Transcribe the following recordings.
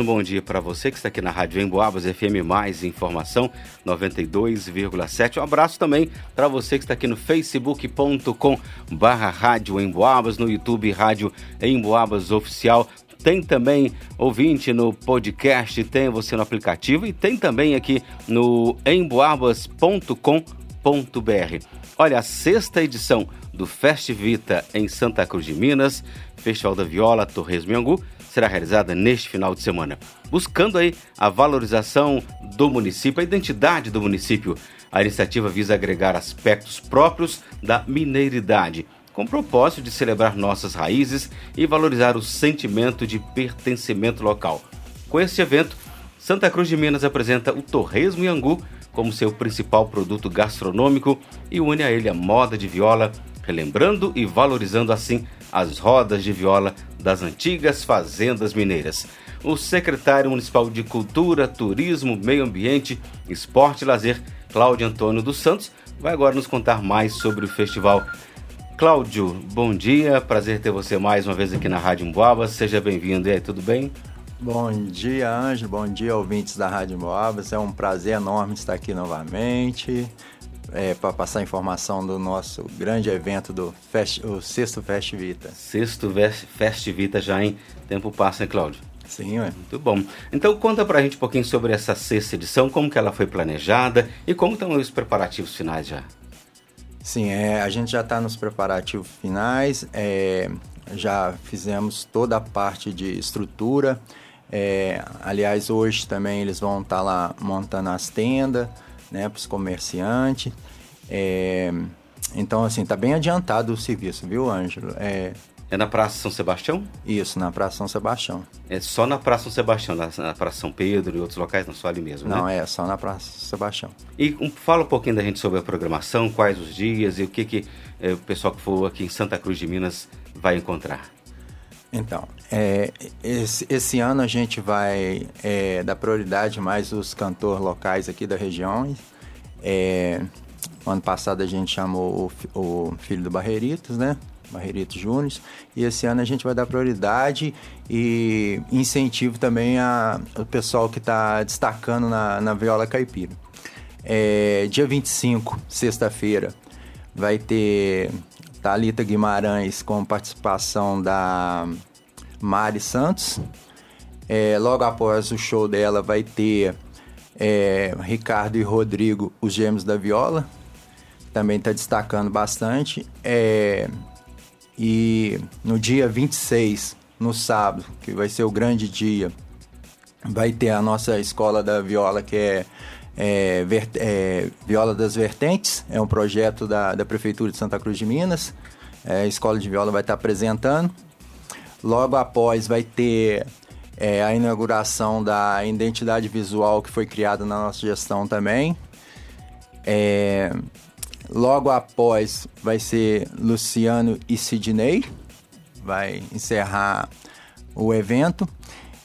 um bom dia para você que está aqui na Rádio Emboabas FM Mais Informação 92,7. Um abraço também para você que está aqui no facebook.com barra Rádio Emboabas, no YouTube Rádio Emboabas Oficial. Tem também ouvinte no podcast, tem você no aplicativo e tem também aqui no emboabas.com.br. Olha, a sexta edição do Festivita em Santa Cruz de Minas, Festival da Viola Torres Angu, será realizada neste final de semana, buscando aí a valorização do município, a identidade do município. A iniciativa visa agregar aspectos próprios da mineiridade, com o propósito de celebrar nossas raízes e valorizar o sentimento de pertencimento local. Com este evento, Santa Cruz de Minas apresenta o Torresmo Angu como seu principal produto gastronômico e une a ele a moda de viola, relembrando e valorizando assim as rodas de viola das antigas fazendas mineiras. O secretário municipal de Cultura, Turismo, Meio Ambiente, Esporte e Lazer, Cláudio Antônio dos Santos, vai agora nos contar mais sobre o festival. Cláudio, bom dia, prazer ter você mais uma vez aqui na Rádio Emboaba, seja bem-vindo. E aí, tudo bem? Bom dia, Anjo, bom dia, ouvintes da Rádio Emboabas. É um prazer enorme estar aqui novamente é, para passar informação do nosso grande evento do Fest, o Sexto Fest Vita. Sexto Fest Vita já em tempo passa, né, Cláudio? Sim, ué. Muito bom. Então conta pra gente um pouquinho sobre essa sexta edição, como que ela foi planejada e como estão os preparativos finais já. Sim, é, a gente já está nos preparativos finais, é, já fizemos toda a parte de estrutura. É, aliás, hoje também eles vão estar tá lá montando as tendas, né, para os comerciantes. É, então, assim, tá bem adiantado o serviço, viu, Ângelo? É, é na Praça São Sebastião? Isso, na Praça São Sebastião. É só na Praça São Sebastião, na, na Praça São Pedro e outros locais, não só ali mesmo, não, né? é só na Praça São Sebastião. E um, fala um pouquinho da gente sobre a programação, quais os dias e o que, que é, o pessoal que for aqui em Santa Cruz de Minas vai encontrar. Então, é, esse, esse, ano a gente vai é, dar prioridade mais os cantores locais aqui da região. É, ano passado a gente chamou o, o filho do Barreiritos, né? Barreiritos Júnior. E esse ano a gente vai dar prioridade e incentivo também a, o pessoal que está destacando na, na viola caipira. É, dia 25, sexta-feira, vai ter Thalita Guimarães com participação da Mari Santos. É, logo após o show dela vai ter é, Ricardo e Rodrigo, os gêmeos da viola. Também está destacando bastante. É, e no dia 26, no sábado, que vai ser o grande dia, vai ter a nossa escola da viola, que é é, é, Viola das Vertentes, é um projeto da, da Prefeitura de Santa Cruz de Minas. É, a Escola de Viola vai estar apresentando. Logo após vai ter é, a inauguração da identidade visual que foi criada na nossa gestão também. É, logo após vai ser Luciano e Sidney, vai encerrar o evento.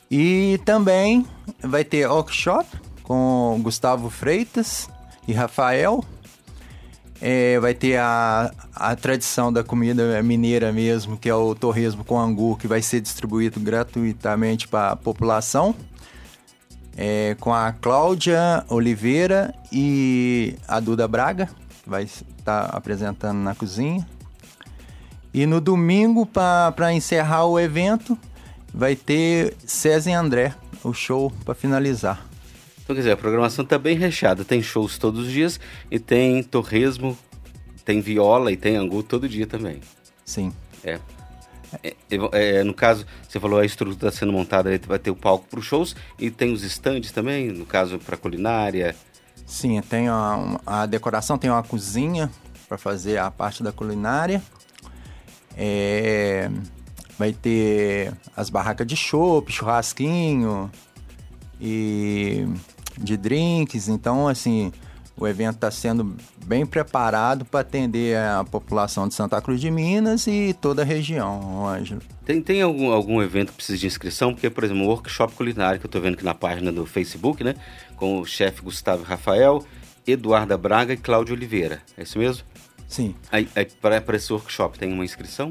E também vai ter workshop com Gustavo Freitas e Rafael. É, vai ter a, a tradição da comida mineira mesmo, que é o torresmo com angu, que vai ser distribuído gratuitamente para a população. É, com a Cláudia Oliveira e a Duda Braga, vai estar apresentando na cozinha. E no domingo, para encerrar o evento, vai ter César e André, o show para finalizar. Então, quer dizer, a programação está bem recheada. Tem shows todos os dias e tem torresmo, tem viola e tem angu todo dia também. Sim. É. É, é, no caso, você falou a estrutura está sendo montada, vai ter o palco para os shows e tem os estandes também, no caso para culinária. Sim, tem a, a decoração, tem uma cozinha para fazer a parte da culinária. É, vai ter as barracas de chopp, churrasquinho e de drinks. Então, assim, o evento está sendo bem preparado para atender a população de Santa Cruz de Minas e toda a região, Ângelo. Tem, tem algum, algum evento que precisa de inscrição? Porque, por exemplo, o workshop culinário que eu estou vendo aqui na página do Facebook, né? Com o chefe Gustavo Rafael, Eduarda Braga e Cláudio Oliveira. É isso mesmo? Sim. Aí, aí para esse workshop tem uma inscrição?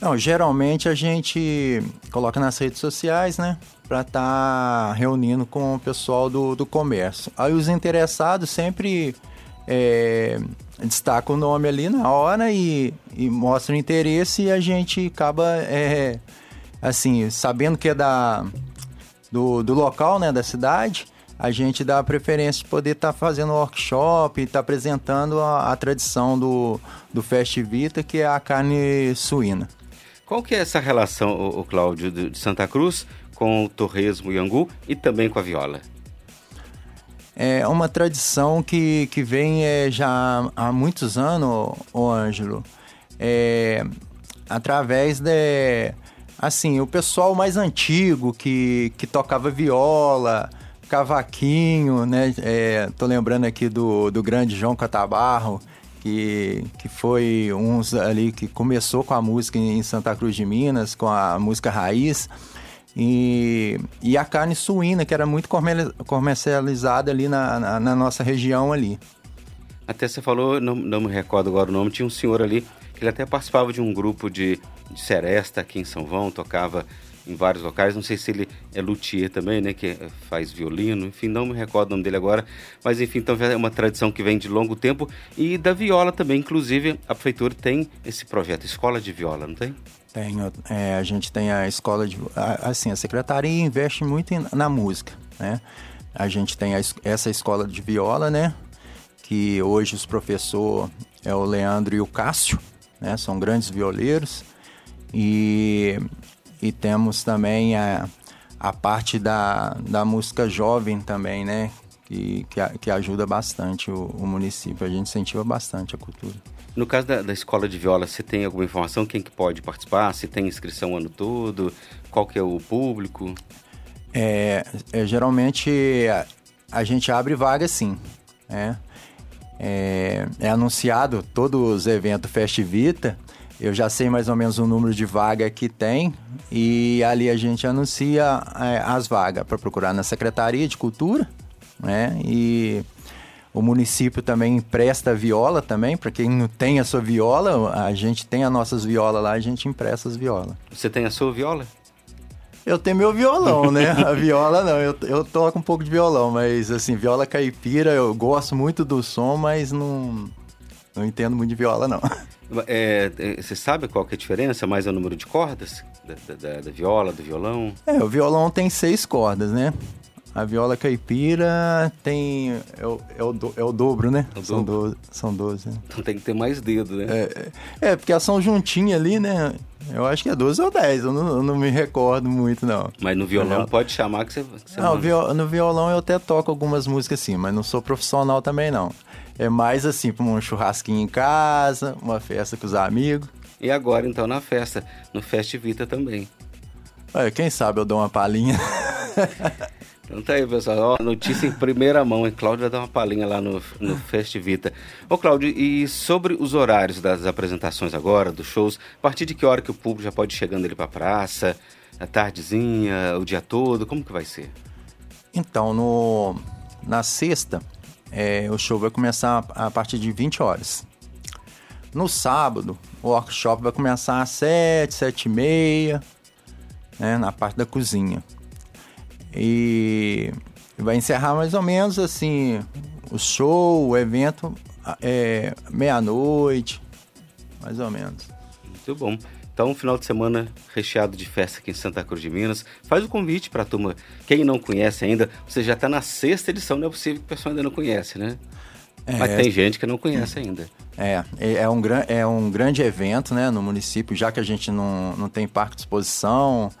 Não, geralmente a gente coloca nas redes sociais, né? Para estar tá reunindo com o pessoal do, do comércio. Aí os interessados sempre é, destacam o nome ali na hora e, e mostram interesse e a gente acaba, é, assim, sabendo que é da, do, do local, né? Da cidade, a gente dá a preferência de poder estar tá fazendo workshop, estar tá apresentando a, a, tradição do, do Fest Vita, que é a carne suína. Qual que é essa relação, o Cláudio, de Santa Cruz com o torresmo e angu e também com a viola? É uma tradição que, que vem é, já há muitos anos, o Ângelo, é, através de, assim, o pessoal mais antigo que, que tocava viola, cavaquinho, né? É, tô lembrando aqui do, do grande João Catabarro, que, que foi uns ali que começou com a música em Santa Cruz de Minas, com a música raiz. E, e a carne suína, que era muito comercializada ali na, na, na nossa região ali. Até você falou, não, não me recordo agora o nome, tinha um senhor ali que ele até participava de um grupo de, de seresta aqui em São João, tocava em vários locais. Não sei se ele é luthier também, né? Que faz violino, enfim, não me recordo o nome dele agora. Mas enfim, então é uma tradição que vem de longo tempo. E da viola também, inclusive, a prefeitura tem esse projeto, Escola de Viola, não tem? Tem, é, a gente tem a escola de. Assim, a secretaria investe muito na música, né? A gente tem a, essa escola de viola, né? Que hoje os professores é o Leandro e o Cássio, né? São grandes violeiros. E e temos também a, a parte da, da música jovem também, né? Que, que, que ajuda bastante o, o, município. A gente incentiva bastante a cultura. No caso da, da, escola de viola, você tem alguma informação? Quem que pode participar? Se tem inscrição o ano todo? Qual que é o público? É, é geralmente a, a, gente abre vaga sim, né? É, é anunciado todos os eventos Festivita eu já sei mais ou menos o número de vaga que tem e ali a gente anuncia é, as vagas para procurar na Secretaria de Cultura, né? E o município também empresta viola também, para quem não tem a sua viola, a gente tem as nossas violas lá, a gente empresta as violas. Você tem a sua viola? Eu tenho meu violão, né? A viola não, eu, eu toco um pouco de violão, mas assim, viola caipira, eu gosto muito do som, mas não, não entendo muito de viola, não. É, é, você sabe qual que é a diferença? Mais é o número de cordas? Da, da, da, viola, do violão? É, o violão tem seis cordas, né? A viola caipira tem. É o, é o, do, é o dobro, né? É o são, dobro. Do, são 12. Né? Então tem que ter mais dedo, né? É, é, é porque elas são juntinhas ali, né? Eu acho que é 12 ou 10, eu não, eu não me recordo muito, não. Mas no violão pode chamar que você. Que você não, no violão eu até toco algumas músicas assim, mas não sou profissional também, não. É mais assim, para um churrasquinho em casa, uma festa com os amigos. E agora, então, na festa, no Festivita também. Olha, quem sabe eu dou uma palhinha. Então tá aí, pessoal. Ó, notícia em primeira mão, hein? Cláudio vai dar uma palhinha lá no, no Festivita. Ô, Cláudio, e sobre os horários das apresentações agora, dos shows, a partir de que hora que o público já pode ir chegando ali pra praça? A tardezinha, o dia todo? Como que vai ser? Então, no, na sexta, é, o show vai começar a partir de 20 horas. No sábado, o workshop vai começar às 7, 7 e meia, né, na parte da cozinha. E vai encerrar mais ou menos assim o show, o evento, é, meia-noite, mais ou menos. Muito bom. Então, um final de semana recheado de festa aqui em Santa Cruz de Minas. Faz o convite para a turma. Quem não conhece ainda, você já está na sexta edição, não é possível que o pessoal ainda não conhece, né? É, Mas tem gente que não conhece ainda. É, é, é um, é um grande evento né, no município, já que a gente não, não tem parque de exposição,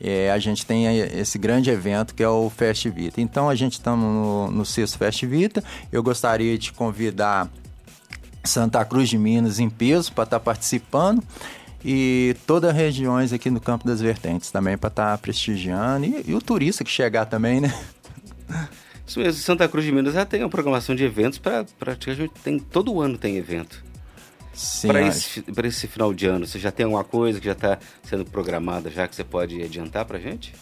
é, a gente tem esse grande evento que é o Fest Vita. Então a gente está no, no sexto Fest Vita. Eu gostaria de convidar Santa Cruz de Minas em peso para estar tá participando e todas as regiões aqui no Campo das Vertentes também para estar tá prestigiando e, e, o turista que chegar também, né? Isso mesmo, Santa Cruz de Minas já tem uma programação de eventos para praticamente tem todo ano tem evento. Para esse, esse final de ano, você já tem alguma coisa que já está sendo programada já que você pode adiantar para gente?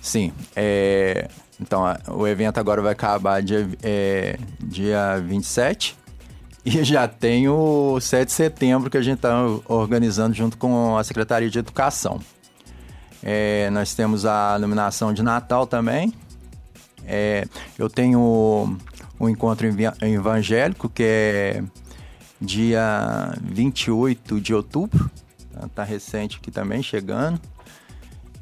Sim, é, então o evento agora vai acabar dia, é, dia 27 E já tem o 7 de setembro que a gente está organizando junto com a Secretaria de Educação. É, nós temos a iluminação de Natal também. É, eu tenho o, o encontro evangélico, que é dia 28 de outubro. Está recente aqui também, chegando.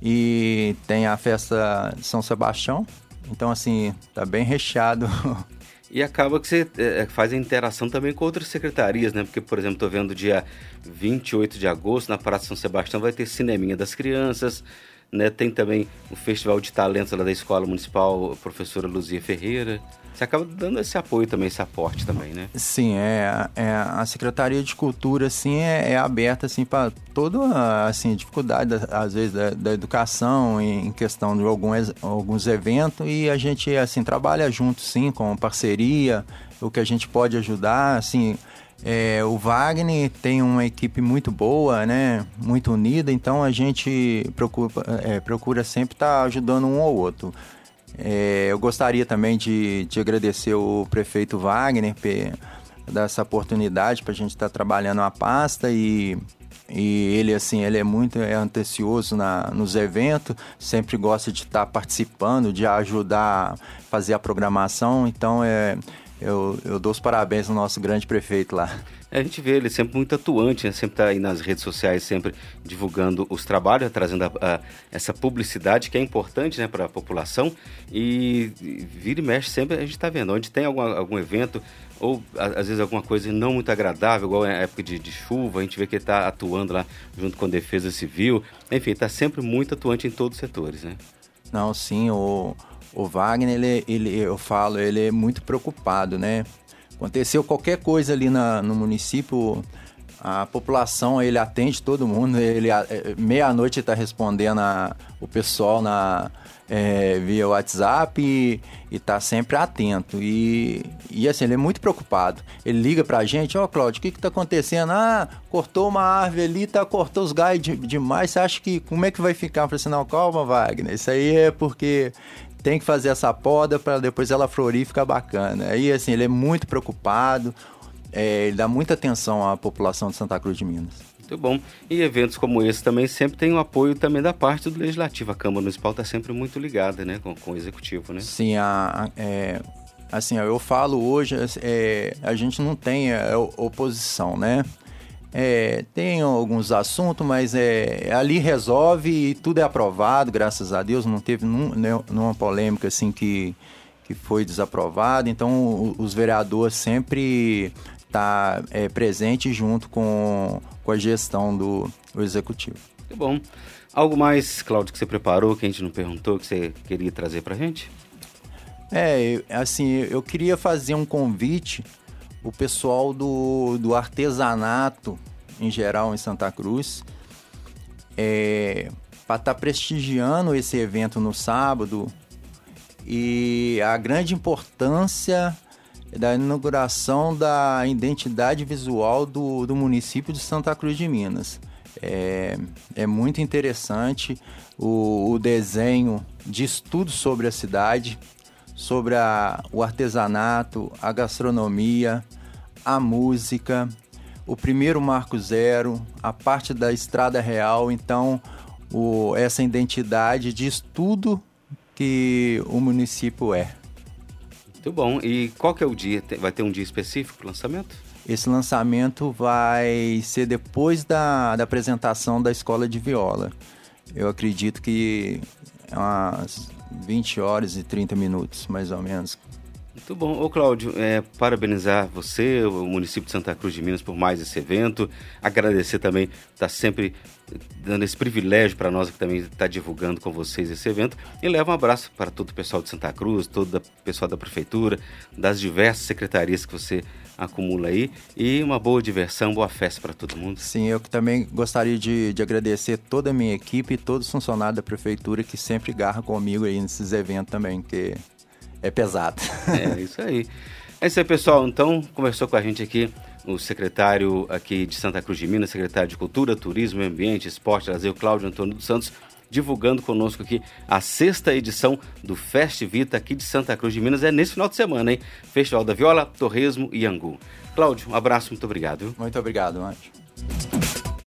E tem a festa de São Sebastião. Então, assim, tá bem recheado E acaba que você é, faz a interação também com outras secretarias, né? Porque, por exemplo, estou vendo dia 28 de agosto, na Praça São Sebastião, vai ter Cineminha das Crianças, né? Tem também o Festival de Talentos lá da Escola Municipal, professora Luzia Ferreira. Você acaba dando esse apoio também, esse aporte também, né? Sim, é, é a Secretaria de Cultura, assim, é, é aberta, assim, para toda, assim, dificuldade, às vezes, da, da educação em questão de alguns, alguns eventos e a gente, assim, trabalha junto, sim, com parceria, o que a gente pode ajudar, assim... É, o Wagner tem uma equipe muito boa, né? Muito unida, então a gente procura, é, procura sempre estar tá ajudando um ao outro. É, eu gostaria também de, de agradecer o prefeito Wagner por dar essa oportunidade para a gente estar tá trabalhando a pasta e, e ele assim ele é muito é antecioso na, nos eventos, sempre gosta de estar tá participando, de ajudar a fazer a programação, então é eu, eu dou os parabéns ao nosso grande prefeito lá. É, a gente vê ele sempre muito atuante, né? sempre está aí nas redes sociais, sempre divulgando os trabalhos, trazendo a, a, essa publicidade que é importante né, para a população. E, e vira e mexe sempre, a gente está vendo, onde tem algum, algum evento, ou às vezes alguma coisa não muito agradável, igual a época de, de chuva, a gente vê que ele está atuando lá junto com a Defesa Civil. Enfim, está sempre muito atuante em todos os setores, né? Não, sim, o, o Wagner, ele, ele, eu falo, ele é muito preocupado, né? Aconteceu qualquer coisa ali na, no município, a população, ele atende todo mundo, ele é, meia-noite está respondendo a, o pessoal na, é, via WhatsApp e, está sempre atento. E, e assim, ele é muito preocupado. Ele liga pra gente, ó, oh, Cláudio, o que que tá acontecendo? Ah, cortou uma árvore ali, tá, cortou os galhos de, demais, você acha que, como é que vai ficar? Eu falei assim, não, calma, Wagner, isso aí é porque tem que fazer essa poda para depois ela florir e ficar bacana. Aí, assim, ele é muito preocupado, é, ele dá muita atenção à população de Santa Cruz de Minas. Muito bom. E eventos como esse também sempre tem o apoio também da parte do Legislativo. A Câmara Municipal está sempre muito ligada né, com, com o Executivo, né? Sim, a, é, assim, eu falo hoje, é, a gente não tem é, oposição, né? É, tem alguns assuntos, mas é, ali resolve e tudo é aprovado, graças a Deus. Não teve num, nenhuma polêmica assim que, que foi desaprovado. Então, os vereadores sempre tá é, presente junto com, com a gestão do, do executivo. Que bom. Algo mais, Cláudio, que você preparou, que a gente não perguntou, que você queria trazer para gente? É, assim, eu queria fazer um convite o pessoal do, do artesanato em geral em Santa Cruz é, para estar tá prestigiando esse evento no sábado e a grande importância da inauguração da identidade visual do, do município de Santa Cruz de Minas. É, é muito interessante o, o desenho de estudo sobre a cidade, sobre a, o artesanato, a gastronomia, a música, o primeiro marco zero, a parte da estrada real, então o, essa identidade diz tudo que o município é. Muito bom. E qual que é o dia? Vai ter um dia específico para o lançamento? Esse lançamento vai ser depois da, da apresentação da escola de viola. Eu acredito que umas 20 horas e 30 minutos, mais ou menos. Muito bom. Ô Cláudio, é, parabenizar você, o município de Santa Cruz de Minas, por mais esse evento. Agradecer também, está sempre dando esse privilégio para nós que também está divulgando com vocês esse evento. E leva um abraço para todo o pessoal de Santa Cruz, todo o pessoal da prefeitura, das diversas secretarias que você acumula aí. E uma boa diversão, boa festa para todo mundo. Sim, eu também gostaria de, de agradecer toda a minha equipe e todos os funcionários da prefeitura que sempre garram comigo aí nesses eventos também, que é pesado. É, isso aí. É isso aí, pessoal. Então, conversou com a gente aqui o secretário aqui de Santa Cruz de Minas, secretário de Cultura, Turismo, Meio Ambiente, Esporte, Lazer, Cláudio Antônio dos Santos. Divulgando conosco aqui a sexta edição do Fest Vita aqui de Santa Cruz de Minas. É nesse final de semana, hein? Festival da Viola, Torresmo e Angu. Cláudio, um abraço, muito obrigado. Muito obrigado, Anjo.